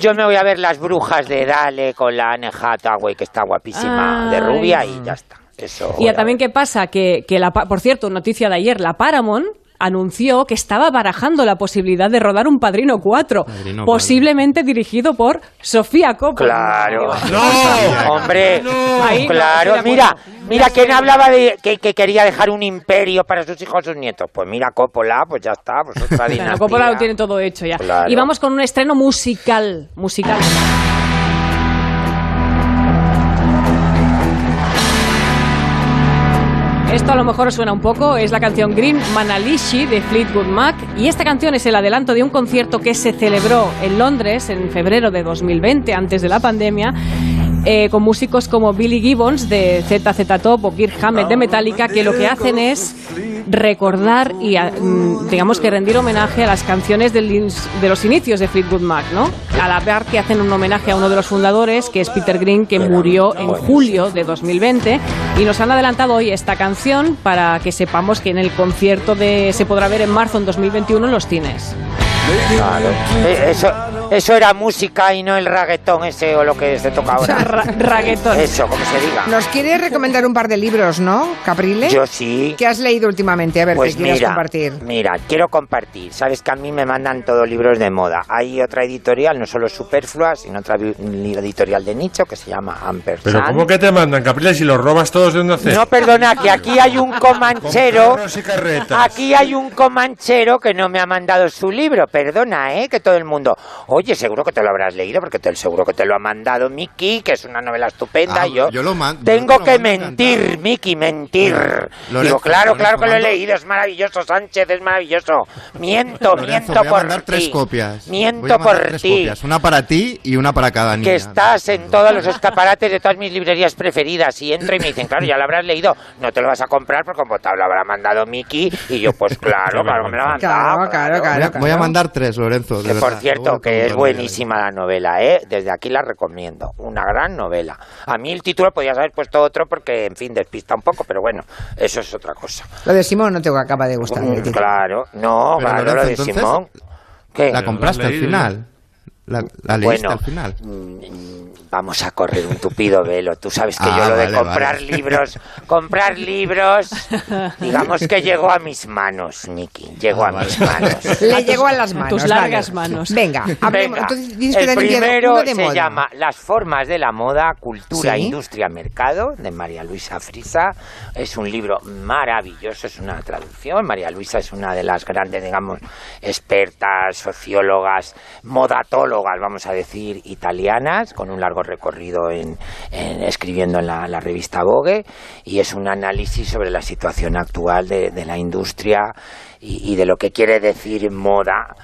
yo me voy a ver las brujas de Dale con la Anne Hathaway que está guapísima de rubia y ya está. Eso. Y también qué pasa que, que la, por cierto, noticia de ayer, la Paramount anunció que estaba barajando la posibilidad de rodar un Padrino 4, Padrino posiblemente dirigido por Sofía Coppola. Claro. ¡No! Hombre, Ahí claro, mira, mira quién hablaba de que, que quería dejar un imperio para sus hijos y sus nietos. Pues mira, Coppola, pues ya está, pues otra Claro, dinastía. Coppola lo tiene todo hecho ya. Claro. Y vamos con un estreno musical. Musical. Esto a lo mejor suena un poco, es la canción Green Manalishi de Fleetwood Mac y esta canción es el adelanto de un concierto que se celebró en Londres en febrero de 2020, antes de la pandemia, eh, con músicos como Billy Gibbons de ZZ Top o Kirk Hammett de Metallica, que lo que hacen es recordar y, a- mm, digamos que rendir homenaje a las canciones del de los inicios de Fleetwood Mac, ¿no? A la par que hacen un homenaje a uno de los fundadores, que es Peter Green, que murió en julio de 2020, y nos han adelantado hoy esta canción para que sepamos que en el concierto de se podrá ver en marzo en 2021 en los cines. Claro. Eh, Eso, eso era música y no el reggaetón ese o lo que se toca ahora. Ra- reggaetón. Eso, como se diga. Nos quieres recomendar un par de libros, ¿no, Caprile? Yo sí. ¿Qué has leído últimamente? A ver, Pues mira, compartir. mira, quiero compartir. Sabes que a mí me mandan todos libros de moda. Hay otra editorial, no solo superflua, sino otra editorial de nicho que se llama Ampersand. Pero ¿cómo que te mandan, Capriles, si los robas todos de dónde hacer? No, perdona, que aquí hay un comanchero. Aquí hay un comanchero que no me ha mandado su libro. Perdona, ¿eh? Que todo el mundo. Oye, seguro que te lo habrás leído porque te, seguro que te lo ha mandado Miki, que es una novela estupenda. Ah, y yo, yo lo man- yo tengo lo que mando mentir, Miki, mentir. Lorenzo, Digo, claro, claro que lo he mando- leído. Es maravilloso, Sánchez, es maravilloso. Miento, Lorenzo, miento voy a por mandar ti. tres copias. Voy Miento a mandar por tres ti copias. Una para ti y una para cada niña. que estás en todos los escaparates de todas mis librerías preferidas y entro y me dicen, claro, ya lo habrás leído, no te lo vas a comprar porque como te lo habrá mandado Miki y yo pues claro, claro que me lo ha mandado. Claro, claro, Voy a- claro. Voy a mandar tres, Lorenzo. de Que por cierto, que es buenísima la novela, ¿eh? Desde aquí la recomiendo. Una gran novela. A mí el título podías haber puesto otro porque, en fin, despista un poco, pero bueno, eso es otra cosa. Lo de Simón no te acaba de gustar. Mm, claro, no, Pero, claro, Lorenzo, lo de entonces, Simón. ¿Qué? La compraste al final. La, la leíste Bueno, al final. mm, vamos a correr un tupido velo. Tú sabes que Ah, yo lo de comprar vale. libros, comprar libros, digamos que llegó a mis manos, Miki, llegó Ah, a vale. mis manos. Le llegó a las manos. Tus vale. largas manos. Venga, hablemos. Entonces dices el primero de se moda. llama Las formas de la moda, cultura, Sí. industria, mercado, de María Luisa Frisa. Es un libro maravilloso, es una traducción. María Luisa es una de las grandes, digamos, expertas, sociólogas, modatólogas, vamos a decir, italianas, con un largo recorrido en, en- escribiendo en la, revista Vogue. Y es un análisis sobre la situación actual de, de la industria y- de lo que quiere decir moda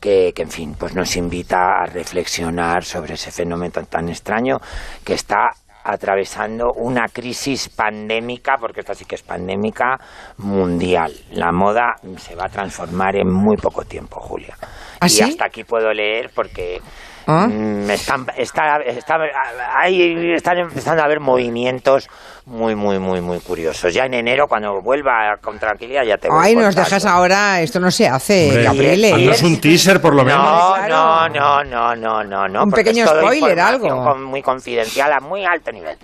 que, en fin, pues nos invita a reflexionar sobre ese fenómeno tan extraño que está atravesando una crisis pandémica, porque esta sí que es pandémica, mundial. La moda se va a transformar en muy poco tiempo, Julia. ¿Ah, y sí? hasta aquí puedo leer porque ¿Ah? mm, están, está, están empezando a haber movimientos muy, muy, muy, muy curiosos. Ya en enero, cuando vuelva con tranquilidad, ya te voy Ay, nos dejas ahora. Esto no se hace, Caprile. haznos un teaser por lo menos. No, Claro. no, no, no, no, no. Un pequeño es spoiler, algo. con- muy confidencial a muy alto nivel.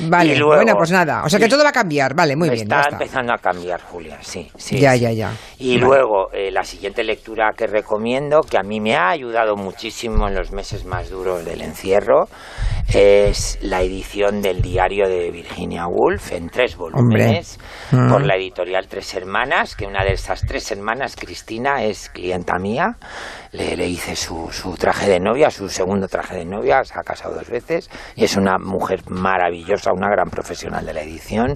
Vale, Y luego- bueno, pues nada. O sea que todo va a cambiar. Vale, muy bien. está ya está. empezando a cambiar, Julia, sí. sí Ya, sí. ya, ya. Y Vale. luego, eh, la siguiente lectura que recomiendo, que a mí me ha ayudado muchísimo en los meses más duros del encierro, es la edición del diario de Virginia Woolf en tres volúmenes Mm. por la editorial Tres Hermanas, que una de esas tres hermanas, Cristina, es clienta mía. Le, le hice su, su traje de novia, su segundo traje de novia, se ha casado dos veces y es una mujer maravillosa, una gran profesional de la edición.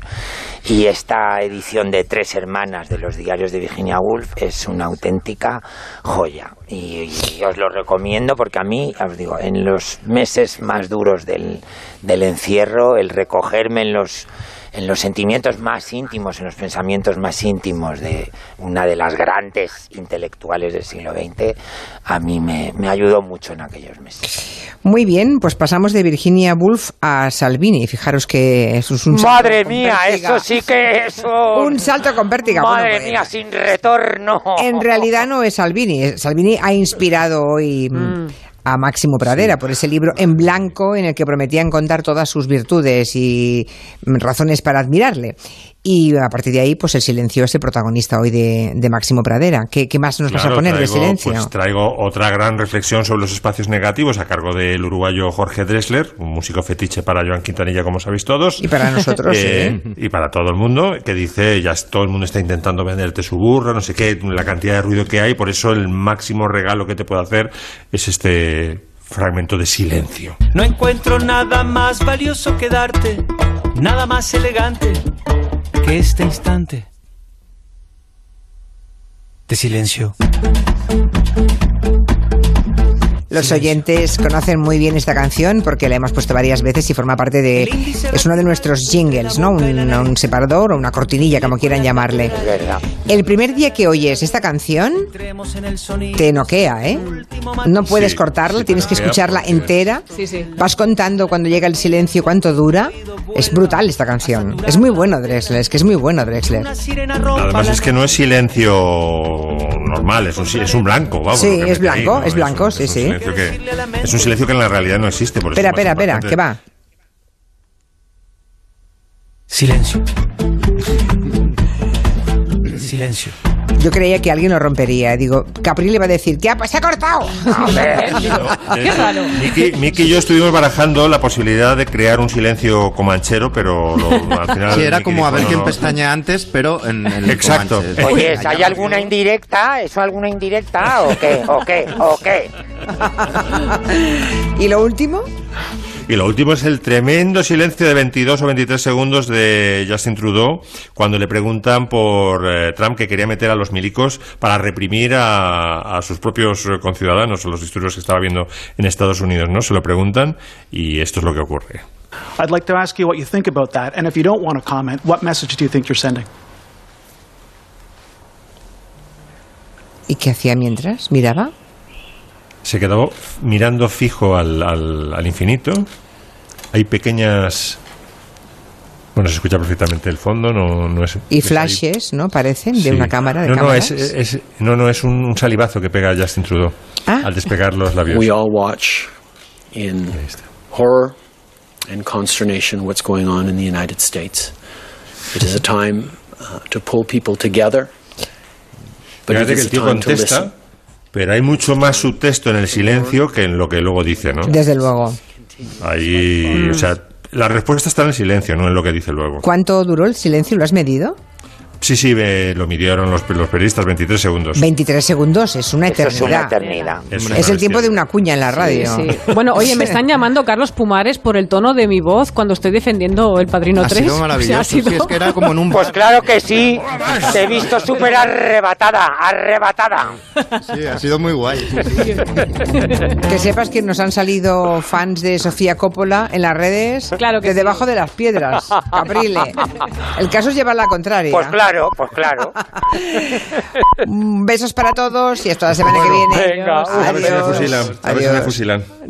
Y esta edición de Tres Hermanas de los diarios de Virginia Woolf es una auténtica joya. Y, os lo recomiendo porque a mí, os digo, en los meses más duros del, del encierro, el recogerme en los en los sentimientos más íntimos, en los pensamientos más íntimos de una de las grandes intelectuales del siglo XX, a mí me, me ayudó mucho en aquellos meses. Muy bien, pues pasamos de Virginia Woolf a Salvini. Fijaros que eso es un salto Madre con mía, eso sí que es un... Un salto con pértiga. Madre Bueno, pues, mía, sin retorno. En realidad no es Salvini. Salvini ha inspirado hoy mm, a Máximo Pradera por ese libro en blanco en el que prometían contar todas sus virtudes y razones para admirarle. Y a partir de ahí, pues el silencio es el protagonista hoy de, de Máximo Pradera. ¿Qué, qué más nos vas a Claro, poner de traigo, silencio? Pues traigo otra gran reflexión sobre los espacios negativos a cargo del uruguayo Jorge Dressler, un músico fetiche para Joan Quintanilla, como sabéis todos. Y para nosotros, Eh, sí. Y para todo el mundo, que dice, ya todo el mundo está intentando venderte su burro, no sé qué, la cantidad de ruido que hay, por eso el máximo regalo que te puedo hacer es este fragmento de silencio. No encuentro nada más valioso que darte, nada más elegante que este instante de silencio. Los oyentes conocen muy bien esta canción porque la hemos puesto varias veces y forma parte de... Es uno de nuestros jingles, ¿no? Un, un separador o una cortinilla, como quieran llamarle. El primer día que oyes esta canción, te noquea, ¿eh? No puedes Sí, cortarla, sí tienes que escucharla entera. Sí, sí. Vas contando cuando llega el silencio cuánto dura. Es brutal esta canción. Es muy bueno Drexler, es que es muy bueno Drexler. Además es que no es silencio normal, es un, si- es un blanco, vamos. Sí, es ahí, blanco, ¿no? es blanco, un- sí, es un sí. silencio que- es un silencio que en la realidad no existe. Por Espera, espera, espera, que va. Silencio. Silencio. Yo creía que alguien lo rompería. Digo, Capri le va a decir, ¿qué ha, se ha cortado? Qué raro. Miki, Miki y yo estuvimos barajando la posibilidad de crear un silencio comanchero, pero lo- al final. Sí, era como dijo, a ver no, quién no. pestañea antes, pero en el Exacto. Comanche. Oye, ¿hay alguna indirecta? ¿Eso alguna indirecta? ¿O qué? ¿O qué? ¿O qué? ¿Y lo último? Y lo último es el tremendo silencio de 22 o 23 segundos de Justin Trudeau cuando le preguntan por eh, Trump que quería meter a los milicos para reprimir a, a sus propios conciudadanos, los disturbios que estaba viendo en Estados Unidos, ¿no? Se lo preguntan y esto es lo que ocurre. I'd like to ask you what you think about that, and if you don't want to comment, what message do you think you're sending? ¿Y qué hacía mientras? ¿Miraba? Se quedó mirando fijo al, al- al infinito. Hay pequeñas... Bueno, se escucha perfectamente el fondo, no, no es... Y es ahí- flashes, ¿no? Parecen, de Sí. una cámara. De no, no, es, cámaras. es- no, no, es un, un salivazo que pega Justin Trudeau Ah. al despegar los labios. We all watch in horror and consternation what's going on in the United States. It is a time uh, to pull people together, but it que is el a tío time to listen. Pero hay mucho más subtexto en el silencio que en lo que luego dice, ¿no? Desde luego. Ahí, Mm. o sea, la respuesta está en el silencio, no en lo que dice luego. ¿Cuánto duró el silencio? ¿Lo has medido? Sí, sí, ve- lo midieron los, los periodistas, 23 segundos. 23 segundos, es una Eso eternidad. es una eternidad. Es el tiempo de una cuña en la radio. Sí, sí. Bueno, oye, me están llamando Carlos Pumares por el tono de mi voz cuando estoy defendiendo el Padrino Ha 3. sido maravilloso, O sea, ha sido- sí, es que era como en un... Pues claro que sí. Te he visto súper arrebatada, arrebatada. Sí, ha sido muy guay. Que sepas que nos han salido fans de Sofía Coppola en las redes Claro que de sí. debajo de las piedras. Caprile. El caso es llevar la contraria. Pues claro, pues claro. Besos para todos y hasta la semana que viene. Venga, A ver si me Adiós. fusilan. A ver si me Adiós. fusilan.